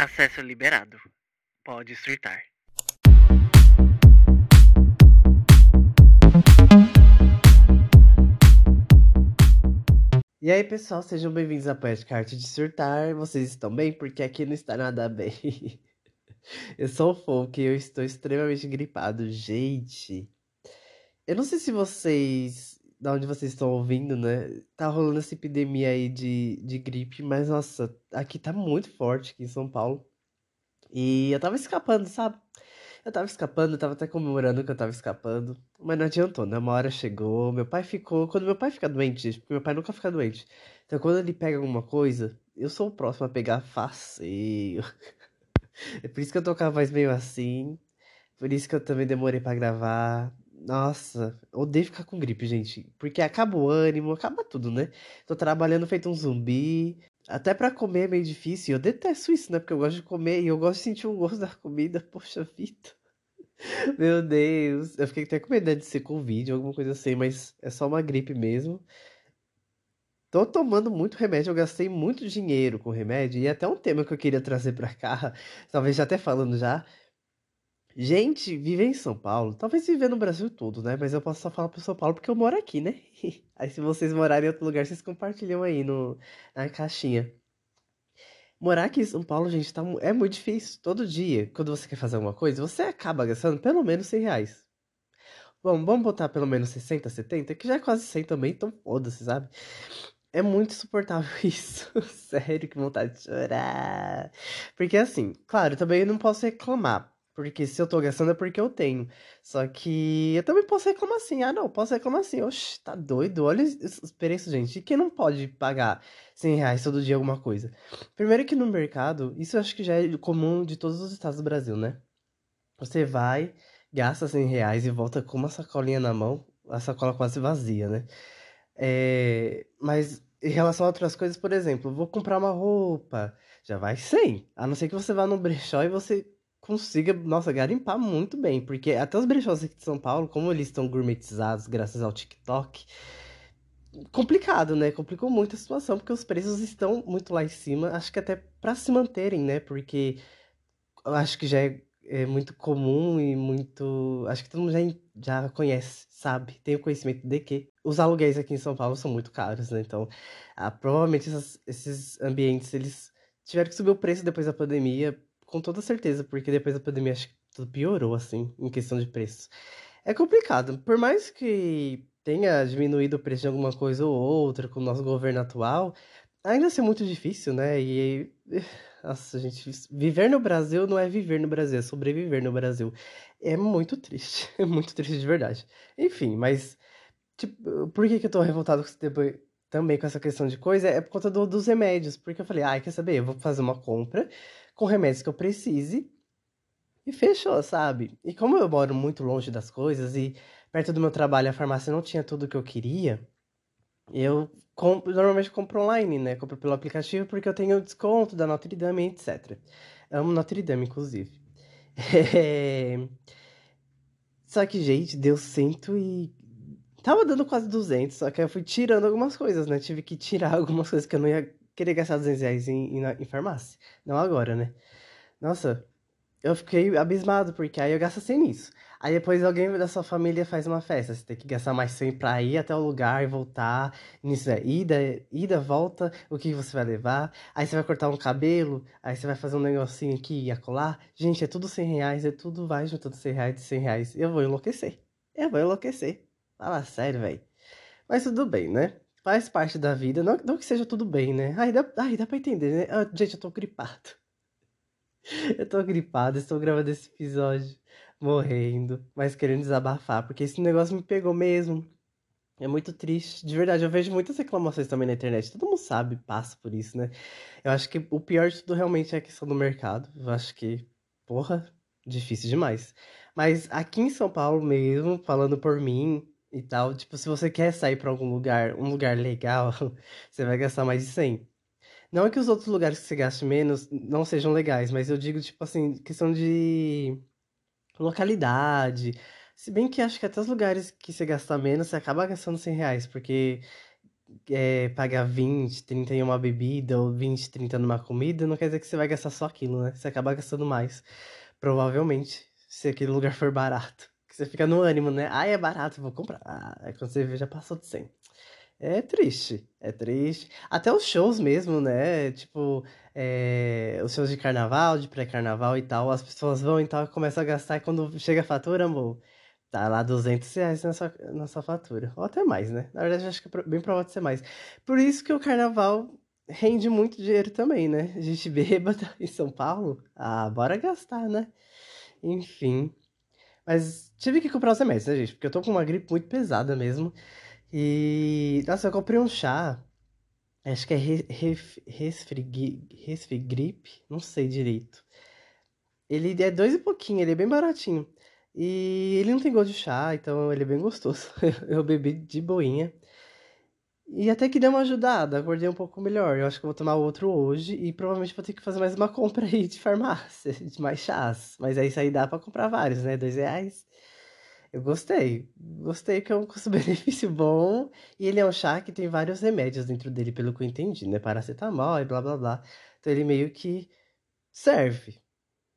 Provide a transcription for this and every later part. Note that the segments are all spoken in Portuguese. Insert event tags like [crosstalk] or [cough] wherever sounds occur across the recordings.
Acesso liberado. Pode surtar. E aí, pessoal, sejam bem-vindos à Podcast de Surtar. Vocês estão bem? Porque aqui não está nada bem. [laughs] eu sou o Folk e eu estou extremamente gripado. Gente, eu não sei se vocês, da onde vocês estão ouvindo, né? Tá rolando essa epidemia aí de, de gripe, mas nossa, aqui tá muito forte, aqui em São Paulo. E eu tava escapando, sabe? Eu tava escapando, eu tava até comemorando que eu tava escapando. Mas não adiantou, né? Uma hora chegou, meu pai ficou. Quando meu pai fica doente, porque meu pai nunca fica doente. Então quando ele pega alguma coisa, eu sou o próximo a pegar faceio. [laughs] É por isso que eu tô voz meio assim. Por isso que eu também demorei pra gravar. Nossa, odeio ficar com gripe, gente. Porque acaba o ânimo, acaba tudo, né? Tô trabalhando feito um zumbi. Até pra comer é meio difícil. Eu detesto isso, né? Porque eu gosto de comer e eu gosto de sentir o gosto [laughs] da comida. Poxa vida. Meu Deus. Eu fiquei até com medo de ser Covid alguma coisa assim, mas é só uma gripe mesmo. Tô tomando muito remédio, eu gastei muito dinheiro com remédio. E até um tema que eu queria trazer pra cá, [laughs] talvez já até falando já. Gente, viver em São Paulo, talvez viver no Brasil todo, né? Mas eu posso só falar pro São Paulo porque eu moro aqui, né? [laughs] Aí se vocês morarem em outro lugar, vocês compartilham aí no, na caixinha. Morar aqui em São Paulo, gente, tá, é muito difícil. Todo dia, quando você quer fazer alguma coisa, você acaba gastando pelo menos 100 reais. Bom, vamos botar pelo menos 60, 70, que já é quase 100 também, então foda-se, sabe? É muito insuportável [laughs] isso. Sério, que vontade de chorar. Porque assim, claro, também eu não posso reclamar. Porque se eu tô gastando é porque eu tenho. Só que eu também posso reclamar assim. Ah, não, posso reclamar assim. Oxe, tá doido? Olha os preços, gente. E quem não pode pagar 100 reais todo dia alguma coisa? Primeiro que no mercado, isso eu acho que já é comum de todos os estados do Brasil, né? Você vai, gasta 100 reais e volta com uma sacolinha na mão. A sacola quase vazia, né? É, mas em relação a outras coisas, por exemplo, vou comprar uma roupa, já vai 100. A não ser que você vá no brechó e você consiga, nossa, garimpar muito bem. Porque até os brechós aqui de São Paulo, como eles estão gourmetizados graças ao TikTok, complicado, né? Complicou muito a situação, porque os preços estão muito lá em cima. Acho que até para se manterem, né? Porque acho que já é é muito comum e muito. Acho que todo mundo já, já conhece, sabe? Tem o conhecimento de que os aluguéis aqui em São Paulo são muito caros, né? Então, ah, provavelmente essas, esses ambientes eles tiveram que subir o preço depois da pandemia, com toda certeza, porque depois da pandemia acho que tudo piorou, assim, em questão de preço. É complicado, por mais que tenha diminuído o preço de alguma coisa ou outra com o nosso governo atual, ainda assim é muito difícil, né? E [sighs] nossa, gente, viver no Brasil não é viver no Brasil, é sobreviver no Brasil. É muito triste, [laughs] é muito triste de verdade. Enfim, mas tipo, por que, que eu tô revoltado também com essa questão de coisa? É por conta do, dos remédios, porque eu falei, ai, ah, quer saber? Eu vou fazer uma compra com remédios que eu precise e fechou, sabe? E como eu moro muito longe das coisas e perto do meu trabalho a farmácia não tinha tudo que eu queria, eu compro, normalmente compro online, né? Compro pelo aplicativo porque eu tenho desconto da Notre Dame, etc. Amo Notre Dame, inclusive. É... [laughs] Só que, gente, deu cento e... Tava dando quase 200, só que eu fui tirando algumas coisas, né? Tive que tirar [laughs] algumas coisas que eu não ia querer gastar 200 reais em, em, em farmácia. Não agora, né? Nossa, eu fiquei abismado, porque aí eu gasto 100 nisso. Aí depois alguém da sua família faz uma festa. Você tem que gastar mais 100 pra ir até o lugar e voltar. Nisso é ida, ida, volta, o que você vai levar. Aí você vai cortar um cabelo, aí você vai fazer um negocinho aqui e acolá. Gente, é tudo 100 reais, é tudo vai juntando 100 reais de 100 reais. Eu vou enlouquecer. Eu vou enlouquecer. Fala sério, velho. Mas tudo bem, né? Faz parte da vida. Não, não que seja tudo bem, né? Aí dá, aí dá pra entender, né? Ah, gente, eu tô gripado. [laughs] Eu tô gripado, estou gravando esse episódio morrendo, mas querendo desabafar, porque esse negócio me pegou mesmo. É muito triste. De verdade, eu vejo muitas reclamações também na internet. Todo mundo sabe, passa por isso, né? Eu acho que o pior de tudo realmente é a questão do mercado. Eu acho que, porra, difícil demais. Mas aqui em São Paulo mesmo, falando por mim e tal, tipo, se você quer sair para algum lugar, um lugar legal, [laughs] você vai gastar mais de 100. Não é que os outros lugares que você gaste menos não sejam legais, mas eu digo, tipo assim, questão de localidade. Se bem que acho que até os lugares que você gasta menos, você acaba gastando 100 reais, porque é, pagar 20, 30 em uma bebida ou 20, 30 numa comida, não quer dizer que você vai gastar só aquilo, né? Você acaba gastando mais. Provavelmente, se aquele lugar for barato. Você fica no ânimo, né? Ah, é barato, vou comprar. Ah, quando você vê, já passou de 100. É triste, é triste. Até os shows mesmo, né? Tipo, é, os shows de carnaval, de pré-carnaval e tal, as pessoas vão e tal, começam a gastar e quando chega a fatura, amor, tá lá 200 reais na sua, na sua fatura. Ou até mais, né? Na verdade, acho que é bem provável ser mais. Por isso que o carnaval rende muito dinheiro também, né? A gente [laughs] bêbada em São Paulo, ah, bora gastar, né? Enfim. Mas tive que comprar os remédios, né, gente? Porque eu tô com uma gripe muito pesada mesmo. E. Nossa, eu comprei um chá. Acho que é resfrigripe, não sei direito. Ele é dois e pouquinho, ele é bem baratinho. E ele não tem gosto de chá, então ele é bem gostoso. [laughs] eu bebi de boinha. E até que deu uma ajudada, acordei um pouco melhor. Eu acho que vou tomar outro hoje e provavelmente vou ter que fazer mais uma [laughs] compra aí de farmácia, de mais chás. Mas aí isso aí dá pra comprar vários, né? Dois reais. Eu gostei. Gostei que é um custo-benefício bom. E ele é um chá que tem vários remédios dentro dele, pelo que eu entendi, né? Paracetamol e blá blá blá. Então ele meio que serve.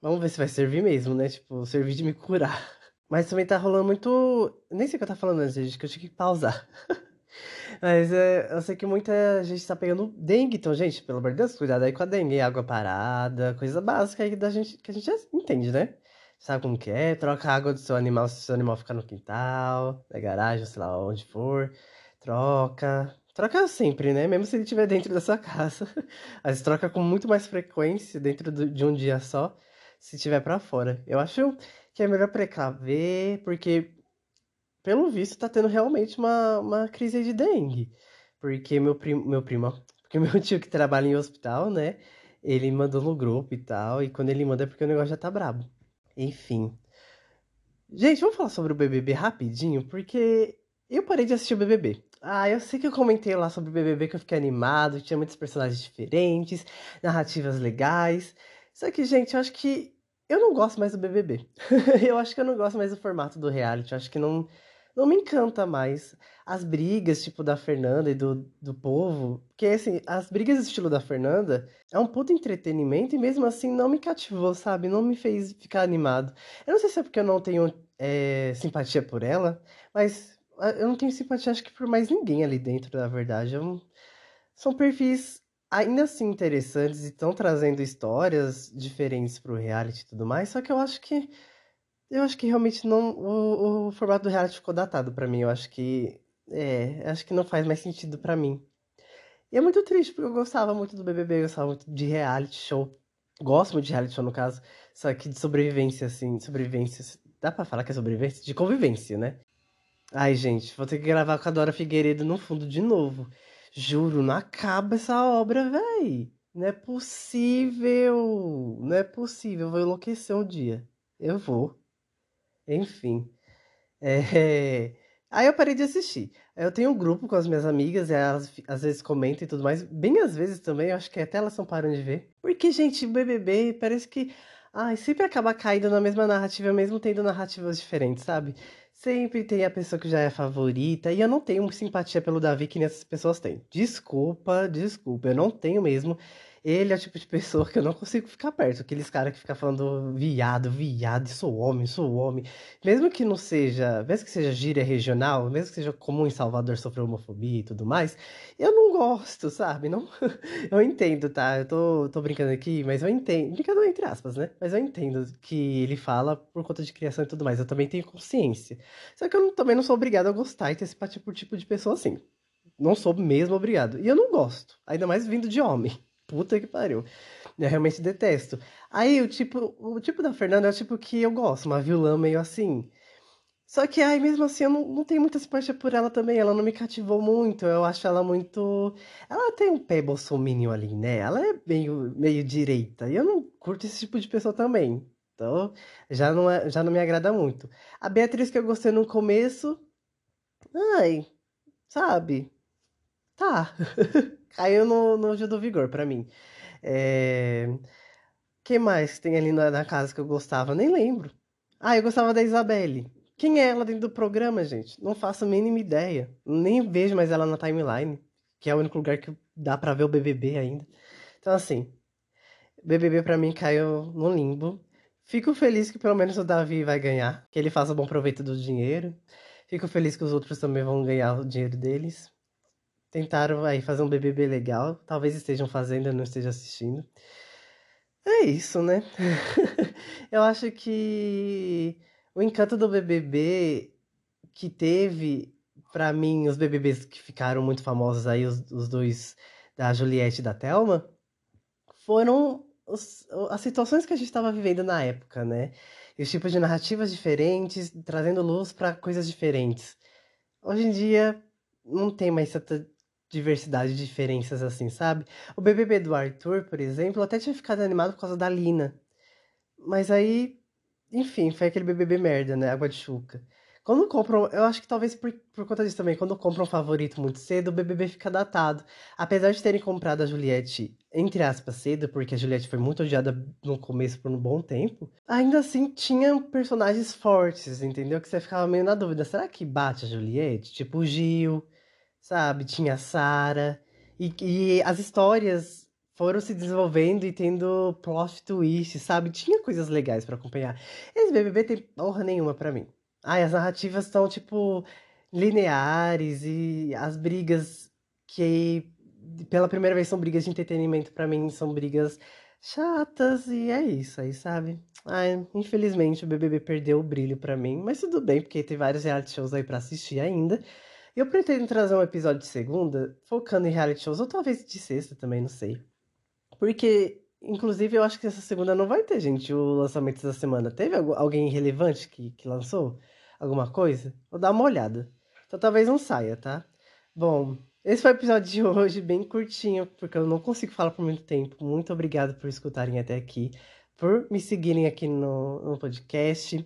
Vamos ver se vai servir mesmo, né? Tipo, servir de me curar. [laughs] Mas também tá rolando muito. Nem sei o que eu tava falando antes, gente, que eu tinha que pausar. [laughs] Mas é, eu sei que muita gente tá pegando dengue, então, gente, pelo amor de Deus, cuidado aí com a dengue, água parada, coisa básica aí da gente, que a gente já entende, né? Sabe como que é? Troca a água do seu animal se o seu animal ficar no quintal, na garagem, sei lá onde for. Troca. Troca sempre, né? Mesmo se ele estiver dentro da sua casa. [laughs] Vezes troca com muito mais frequência dentro de um dia só, se estiver para fora. Eu acho que é melhor precaver, porque, pelo visto, tá tendo realmente uma, uma crise de dengue. Porque meu primo, meu primo, [laughs] porque meu tio que trabalha em hospital, né? Ele mandou no grupo e tal, e quando ele manda é porque o negócio já tá brabo. Enfim. Gente, vamos falar sobre o BBB rapidinho, porque eu parei de assistir o BBB. Ah, eu sei que eu comentei lá sobre o BBB que eu fiquei animado, tinha muitos personagens diferentes, narrativas legais. Só que, gente, eu acho que eu não gosto mais do BBB. [laughs] eu acho que eu não gosto mais do formato do reality. Eu acho que não, não me encanta mais as brigas, tipo, da Fernanda e do, do povo. Porque, assim, as brigas estilo da Fernanda é um puto entretenimento e mesmo assim não me cativou, sabe? Não me fez ficar animado. Eu não sei se é porque eu não tenho é, simpatia por ela, mas ah, eu não tenho simpatia, acho que por mais ninguém ali dentro, na verdade. Eu, são perfis ainda assim interessantes e estão trazendo histórias diferentes pro reality e tudo mais, só que eu acho que eu acho que realmente não. O, o formato do reality ficou datado para mim. Eu acho que. É, acho que não faz mais sentido para mim. E é muito triste, porque eu gostava muito do BBB, eu gostava muito de reality show. Gosto muito de reality show, no caso. Só que de sobrevivência, assim. Sobrevivência. Dá pra falar que é sobrevivência? De convivência, né? Ai, gente, vou ter que gravar com a Dora Figueiredo no fundo de novo. Juro, não acaba essa obra, véi. Não é possível. Não é possível. Eu vou enlouquecer um dia. Eu vou. Enfim. É... Aí eu parei de assistir. Eu tenho um grupo com as minhas amigas, e elas às vezes comentam e tudo mais. Bem às vezes também, eu acho que até elas estão parando de ver. Porque, gente, BBB parece que. Ai, sempre acaba caindo na mesma narrativa, mesmo tendo narrativas diferentes, sabe? Sempre tem a pessoa que já é favorita, e eu não tenho simpatia pelo Davi que essas pessoas têm. Desculpa, desculpa, eu não tenho mesmo. Ele é o tipo de pessoa que eu não consigo ficar perto. Aqueles caras que ficam falando viado, viado, sou homem, sou homem. Mesmo que não seja, mesmo que seja gíria regional, mesmo que seja comum em Salvador sofrer homofobia e tudo mais, eu não gosto, sabe? Não, [laughs] eu entendo, tá? Eu tô, tô brincando aqui, mas eu entendo. Brincando entre aspas, né? Mas eu entendo que ele fala por conta de criação e tudo mais. Eu também tenho consciência. Só que eu não, também não sou obrigado a gostar e ter simpatia por tipo de pessoa assim. Não sou mesmo obrigado. E eu não gosto. Ainda mais vindo de homem puta que pariu. Eu realmente detesto. Aí o tipo, o tipo da Fernanda é o tipo que eu gosto, uma vilã meio assim. Só que aí mesmo assim eu não, não tenho muita simpatia por ela também. Ela não me cativou muito. Eu acho ela muito. Ela tem um pé bolsominion ali, né? Ela é meio, meio direita. E eu não curto esse tipo de pessoa também. Então já não, é, já não me agrada muito. A Beatriz que eu gostei no começo. Ai, sabe? Tá. [laughs] Caiu no, no Gil do Vigor pra mim. É... Quem mais tem ali na, na, casa que eu gostava? Nem lembro. Ah, eu gostava da Isabelle. Quem é ela dentro do programa, gente? Não faço a mínima ideia. Nem vejo mais ela na timeline. que é o único lugar que dá pra ver o BBB ainda. Então, assim, BBB pra mim caiu no limbo. Fico feliz que pelo menos o Davi vai ganhar, que ele faça bom proveito do dinheiro. Fico feliz que os outros também vão ganhar o dinheiro deles. Tentaram aí fazer um BBB legal, talvez estejam fazendo, eu não esteja assistindo. É isso, né? [laughs] eu acho que o encanto do BBB que teve, pra mim, os BBBs que ficaram muito famosos aí, os, os dois da Juliette e da Thelma, foram os, as situações que a gente estava vivendo na época, né? E os tipos de narrativas diferentes, trazendo luz para coisas diferentes. Hoje em dia, não tem mais tanta diversidade de diferenças assim, sabe? O BBB do Arthur, por exemplo, até tinha ficado animado por causa da Lina. Mas aí, enfim, foi aquele BBB merda, né? Água de chuca. Quando compram, eu acho que talvez por, por conta disso também, quando compram um favorito muito cedo, o BBB fica datado. Apesar de terem comprado a Juliette, entre aspas, cedo, porque a Juliette foi muito odiada no começo por um bom tempo, ainda assim tinha personagens fortes, entendeu? Que você ficava meio na dúvida, será que bate a Juliette? Tipo o Gil, sabe? Tinha a Sarah. E, e as histórias foram se desenvolvendo e tendo plot twist, sabe? Tinha coisas legais para acompanhar. Esse BBB tem honra nenhuma para mim. Ai, as narrativas estão, tipo, lineares e as brigas que pela primeira vez são brigas de entretenimento, para mim são brigas chatas e é isso aí, sabe? Ai, infelizmente o BBB perdeu o brilho para mim, mas tudo bem, porque tem vários reality shows aí para assistir ainda. Eu pretendo trazer um episódio de segunda focando em reality shows, ou talvez de sexta também, não sei. Porque, inclusive, eu acho que essa segunda não vai ter, gente, o lançamento da semana. Teve alguém relevante que, que lançou? alguma coisa? Vou dar uma olhada. Então talvez não saia, tá? Bom, esse foi o episódio de hoje, bem curtinho, porque eu não consigo falar por muito tempo. Muito obrigado por escutarem até aqui, por me seguirem aqui no, no podcast.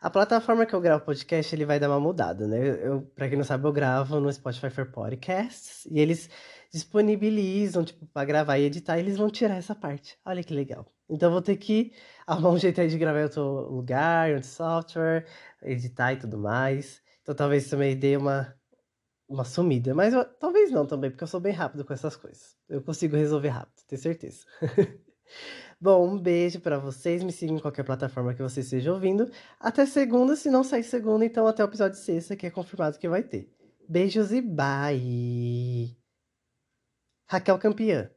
A plataforma que eu gravo podcast, ele vai dar uma mudada, né? Eu, pra quem não sabe, eu gravo no Spotify for Podcasts e eles disponibilizam, tipo, pra gravar e editar, e eles vão tirar essa parte. Olha que legal. Então eu vou ter que arrumar um jeito aí de gravar em outro lugar, em outro software, editar e tudo mais. Então talvez também dê uma, uma sumida. Mas eu, talvez não também, porque eu sou bem rápido com essas coisas. Eu consigo resolver rápido, tenho certeza. [laughs] Bom, um beijo para vocês. Me sigam em qualquer plataforma que você esteja ouvindo. Até segunda, se não sair segunda, então até o episódio sexta, que é confirmado que vai ter. Beijos e bye! Raquel Campeã.